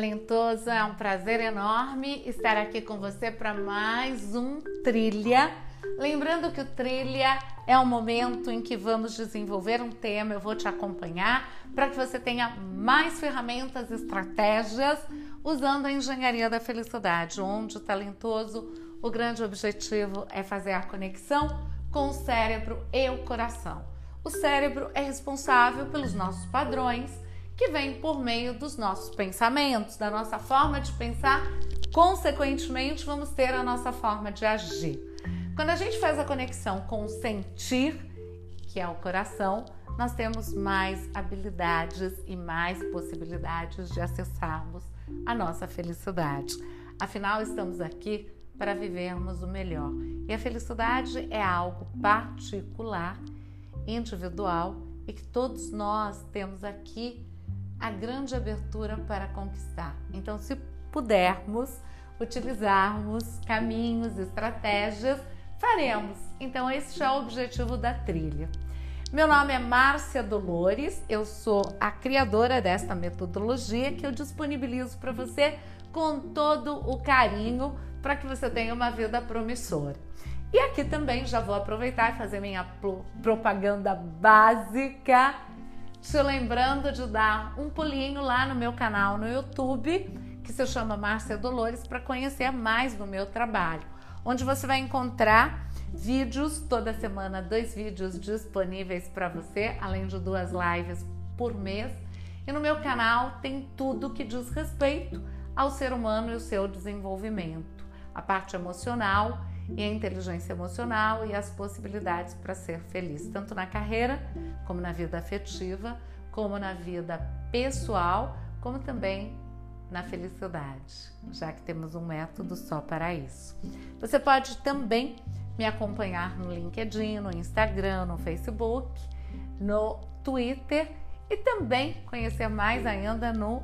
Talentoso! É um prazer enorme estar aqui com você para mais um Trilha. Lembrando que o Trilha é o momento em que vamos desenvolver um tema, eu vou te acompanhar para que você tenha mais ferramentas, estratégias usando a engenharia da felicidade, onde o talentoso, o grande objetivo é fazer a conexão com o cérebro e o coração. O cérebro é responsável pelos nossos padrões que vem por meio dos nossos pensamentos, da nossa forma de pensar. Consequentemente, vamos ter a nossa forma de agir. Quando a gente faz a conexão com o sentir, que é o coração, nós temos mais habilidades e mais possibilidades de acessarmos a nossa felicidade. Afinal, estamos aqui para vivermos o melhor. E a felicidade é algo particular, individual e que todos nós temos aqui a grande abertura para conquistar. Então, se pudermos utilizarmos caminhos, estratégias, faremos. Então, esse é o objetivo da trilha. Meu nome é Márcia Dolores, eu sou a criadora desta metodologia que eu disponibilizo para você com todo o carinho para que você tenha uma vida promissora. E aqui também já vou aproveitar e fazer minha propaganda básica te lembrando de dar um pulinho lá no meu canal no YouTube, que se chama Márcia Dolores, para conhecer mais do meu trabalho, onde você vai encontrar vídeos toda semana, dois vídeos disponíveis para você, além de duas lives por mês. E no meu canal tem tudo que diz respeito ao ser humano e o seu desenvolvimento, a parte emocional e a inteligência emocional e as possibilidades para ser feliz, tanto na carreira, como na vida afetiva, como na vida pessoal, como também na felicidade, já que temos um método só para isso. Você pode também me acompanhar no LinkedIn, no Instagram, no Facebook, no Twitter e também conhecer mais ainda no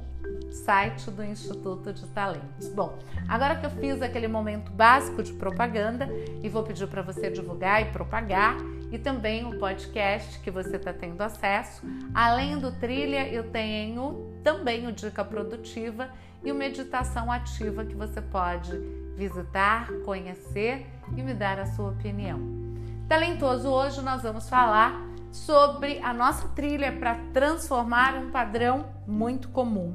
site do Instituto de Talentos. Bom, agora que eu fiz aquele momento básico de propaganda e vou pedir para você divulgar e propagar e também o podcast que você está tendo acesso. Além do trilha, eu tenho também o Dica Produtiva e o Meditação Ativa que você pode visitar, conhecer e me dar a sua opinião. Talentoso, hoje nós vamos falar sobre a nossa trilha para transformar um padrão muito comum,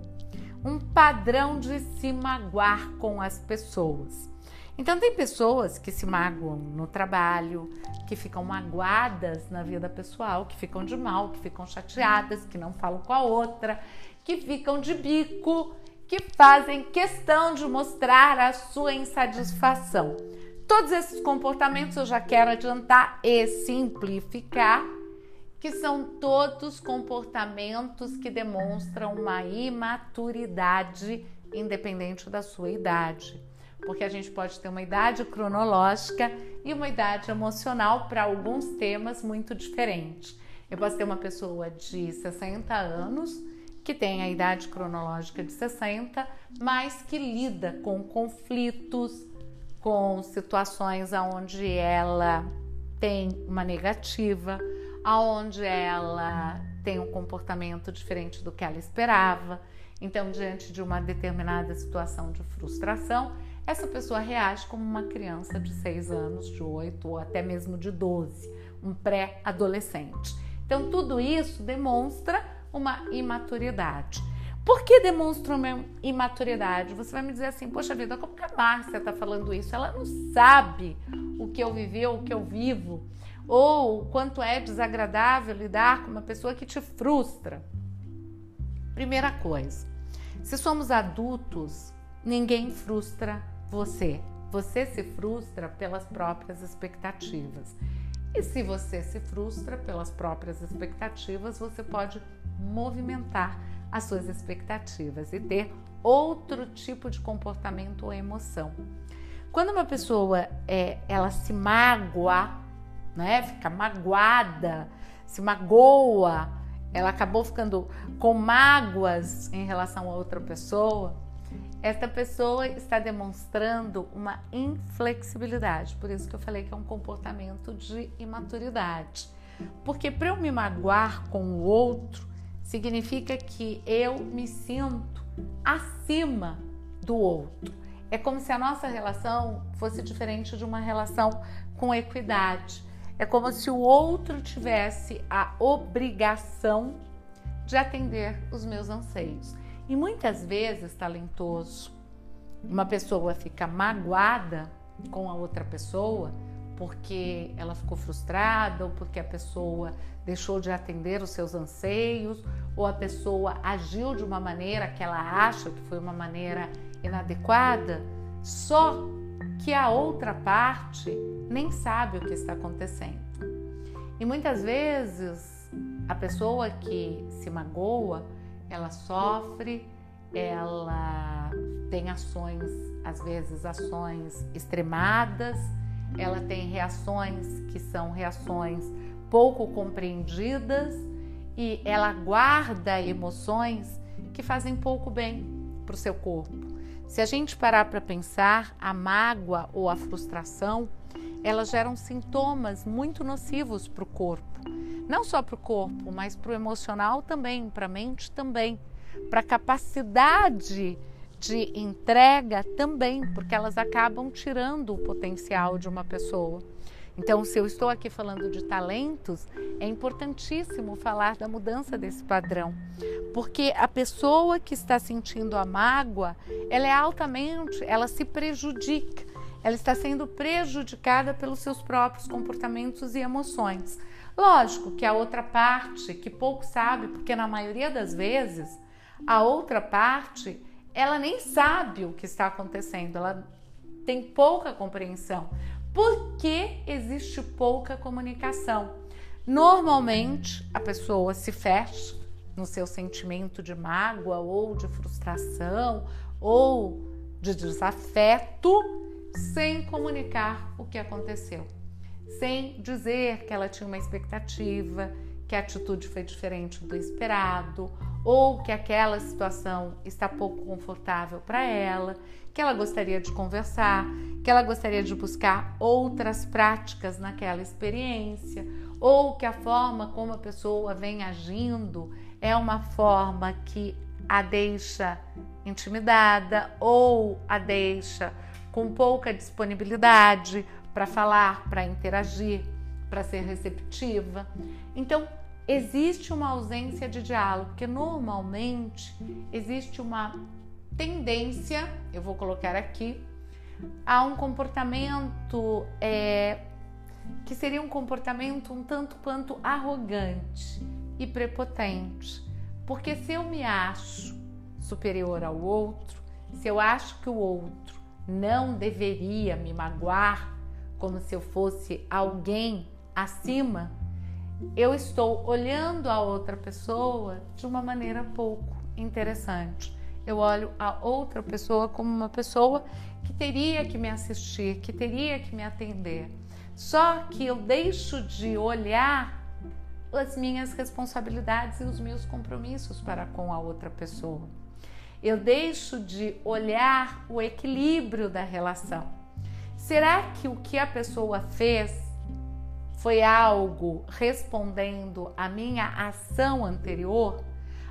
um padrão de se magoar com as pessoas. Então, tem pessoas que se magoam no trabalho, que ficam magoadas na vida pessoal, que ficam de mal, que ficam chateadas, que não falam com a outra, que ficam de bico, que fazem questão de mostrar a sua insatisfação. Todos esses comportamentos eu já quero adiantar e simplificar que são todos comportamentos que demonstram uma imaturidade independente da sua idade. Porque a gente pode ter uma idade cronológica e uma idade emocional para alguns temas muito diferentes. Eu posso ter uma pessoa de 60 anos que tem a idade cronológica de 60, mas que lida com conflitos, com situações onde ela tem uma negativa, aonde ela tem um comportamento diferente do que ela esperava. Então, diante de uma determinada situação de frustração, essa pessoa reage como uma criança de 6 anos, de 8 ou até mesmo de 12, um pré-adolescente. Então, tudo isso demonstra uma imaturidade. Por que demonstra uma imaturidade? Você vai me dizer assim, poxa vida, como que a Márcia está falando isso? Ela não sabe o que eu vivi ou o que eu vivo ou quanto é desagradável lidar com uma pessoa que te frustra. Primeira coisa, se somos adultos, ninguém frustra você. Você se frustra pelas próprias expectativas. E se você se frustra pelas próprias expectativas, você pode movimentar as suas expectativas e ter outro tipo de comportamento ou emoção. Quando uma pessoa é, ela se mágoa né? Fica magoada, se magoa, ela acabou ficando com mágoas em relação a outra pessoa. Esta pessoa está demonstrando uma inflexibilidade, por isso que eu falei que é um comportamento de imaturidade. Porque para eu me magoar com o outro, significa que eu me sinto acima do outro. É como se a nossa relação fosse diferente de uma relação com equidade. É como se o outro tivesse a obrigação de atender os meus anseios. E muitas vezes, talentoso, uma pessoa fica magoada com a outra pessoa porque ela ficou frustrada ou porque a pessoa deixou de atender os seus anseios ou a pessoa agiu de uma maneira que ela acha que foi uma maneira inadequada, só que a outra parte nem sabe o que está acontecendo. E muitas vezes a pessoa que se magoa, ela sofre, ela tem ações, às vezes ações extremadas, ela tem reações que são reações pouco compreendidas e ela guarda emoções que fazem pouco bem para o seu corpo. Se a gente parar para pensar, a mágoa ou a frustração, elas geram sintomas muito nocivos para o corpo. Não só para o corpo, mas para o emocional também, para a mente também, para a capacidade de entrega também, porque elas acabam tirando o potencial de uma pessoa. Então, se eu estou aqui falando de talentos, é importantíssimo falar da mudança desse padrão, porque a pessoa que está sentindo a mágoa, ela é altamente, ela se prejudica, ela está sendo prejudicada pelos seus próprios comportamentos e emoções. Lógico que a outra parte, que pouco sabe, porque na maioria das vezes, a outra parte, ela nem sabe o que está acontecendo, ela tem pouca compreensão porque existe pouca comunicação. Normalmente a pessoa se fecha no seu sentimento de mágoa ou de frustração ou de desafeto sem comunicar o que aconteceu, sem dizer que ela tinha uma expectativa, que a atitude foi diferente do esperado ou que aquela situação está pouco confortável para ela, que ela gostaria de conversar, que ela gostaria de buscar outras práticas naquela experiência, ou que a forma como a pessoa vem agindo é uma forma que a deixa intimidada ou a deixa com pouca disponibilidade para falar, para interagir, para ser receptiva. Então, existe uma ausência de diálogo, porque normalmente existe uma tendência, eu vou colocar aqui, a um comportamento é, que seria um comportamento um tanto quanto arrogante e prepotente. Porque se eu me acho superior ao outro, se eu acho que o outro não deveria me magoar como se eu fosse alguém acima, eu estou olhando a outra pessoa de uma maneira pouco interessante. Eu olho a outra pessoa como uma pessoa que teria que me assistir, que teria que me atender. Só que eu deixo de olhar as minhas responsabilidades e os meus compromissos para com a outra pessoa. Eu deixo de olhar o equilíbrio da relação. Será que o que a pessoa fez foi algo respondendo à minha ação anterior?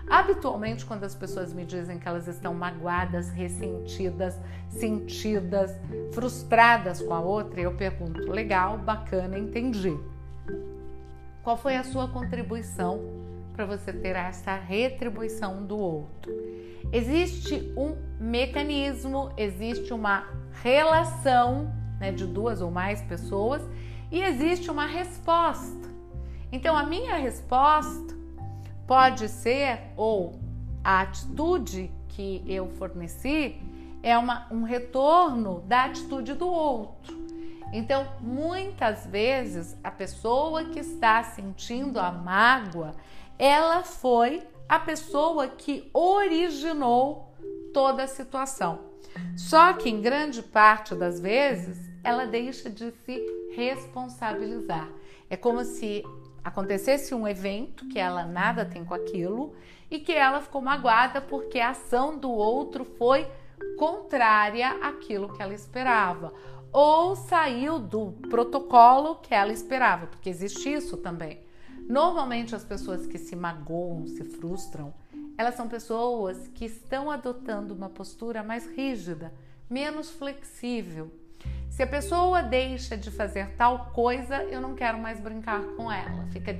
Habitualmente, quando as pessoas me dizem que elas estão magoadas, ressentidas, sentidas, frustradas com a outra, eu pergunto: legal, bacana, entendi. Qual foi a sua contribuição para você ter essa retribuição do outro? Existe um mecanismo, existe uma relação né, de duas ou mais pessoas e existe uma resposta. Então, a minha resposta pode ser, ou a atitude que eu forneci, é uma, um retorno da atitude do outro. Então, muitas vezes, a pessoa que está sentindo a mágoa, ela foi a pessoa que originou toda a situação. Só que em grande parte das vezes, ela deixa de se responsabilizar. É como se acontecesse um evento que ela nada tem com aquilo e que ela ficou magoada porque a ação do outro foi contrária àquilo que ela esperava ou saiu do protocolo que ela esperava, porque existe isso também. Normalmente as pessoas que se magoam, se frustram, elas são pessoas que estão adotando uma postura mais rígida, menos flexível. Se a pessoa deixa de fazer tal coisa, eu não quero mais brincar com ela. Fica,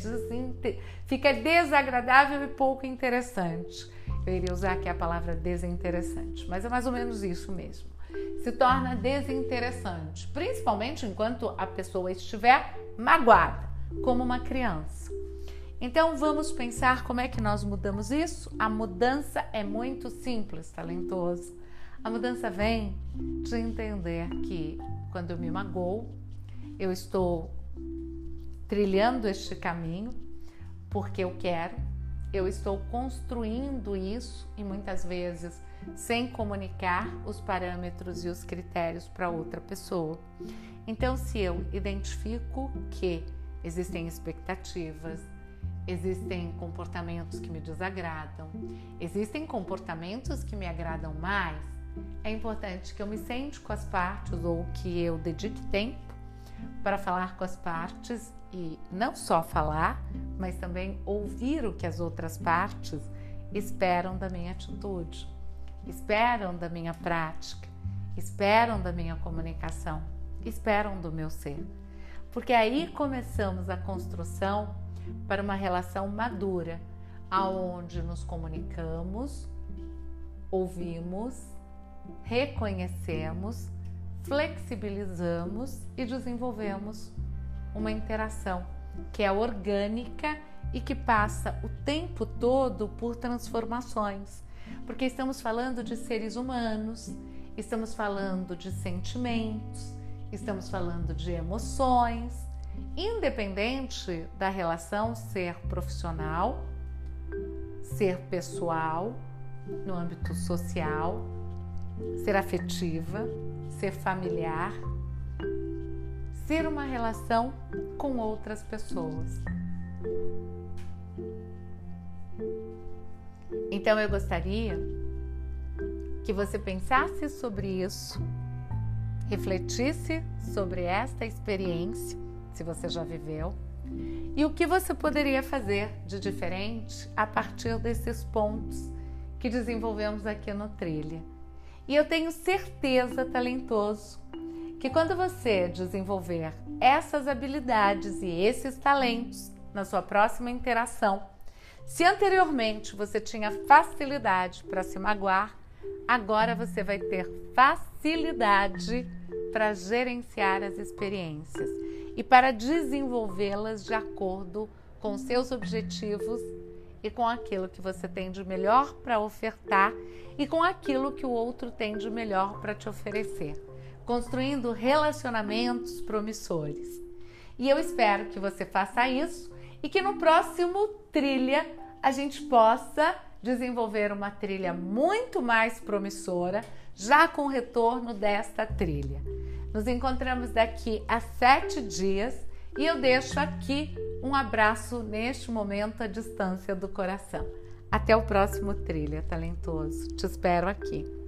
Fica desagradável e pouco interessante. Eu iria usar aqui a palavra desinteressante, mas é mais ou menos isso mesmo. Se torna desinteressante, principalmente enquanto a pessoa estiver magoada, como uma criança. Então vamos pensar como é que nós mudamos isso? A mudança é muito simples, talentoso. A mudança vem de entender que quando eu me magoo, eu estou trilhando este caminho porque eu quero, eu estou construindo isso e muitas vezes sem comunicar os parâmetros e os critérios para outra pessoa. Então, se eu identifico que existem expectativas, existem comportamentos que me desagradam, existem comportamentos que me agradam mais, é importante que eu me sente com as partes ou que eu dedique tempo para falar com as partes e não só falar, mas também ouvir o que as outras partes esperam da minha atitude, esperam da minha prática, esperam da minha comunicação, esperam do meu ser. Porque aí começamos a construção para uma relação madura, aonde nos comunicamos, ouvimos, reconhecemos, flexibilizamos e desenvolvemos uma interação que é orgânica e que passa o tempo todo por transformações, porque estamos falando de seres humanos, estamos falando de sentimentos, estamos falando de emoções, independente da relação ser profissional, ser pessoal, no âmbito social, ser afetiva, ser familiar ser uma relação com outras pessoas. Então eu gostaria que você pensasse sobre isso, refletisse sobre esta experiência, se você já viveu, e o que você poderia fazer de diferente a partir desses pontos que desenvolvemos aqui no Trilha. E eu tenho certeza, talentoso, que quando você desenvolver essas habilidades e esses talentos na sua próxima interação, se anteriormente você tinha facilidade para se magoar, agora você vai ter facilidade para gerenciar as experiências e para desenvolvê-las de acordo com seus objetivos e com aquilo que você tem de melhor para ofertar e com aquilo que o outro tem de melhor para te oferecer construindo relacionamentos promissores. E eu espero que você faça isso e que no próximo trilha a gente possa desenvolver uma trilha muito mais promissora, já com o retorno desta trilha. Nos encontramos daqui a sete dias e eu deixo aqui um abraço neste momento à distância do coração. Até o próximo trilha talentoso. Te espero aqui.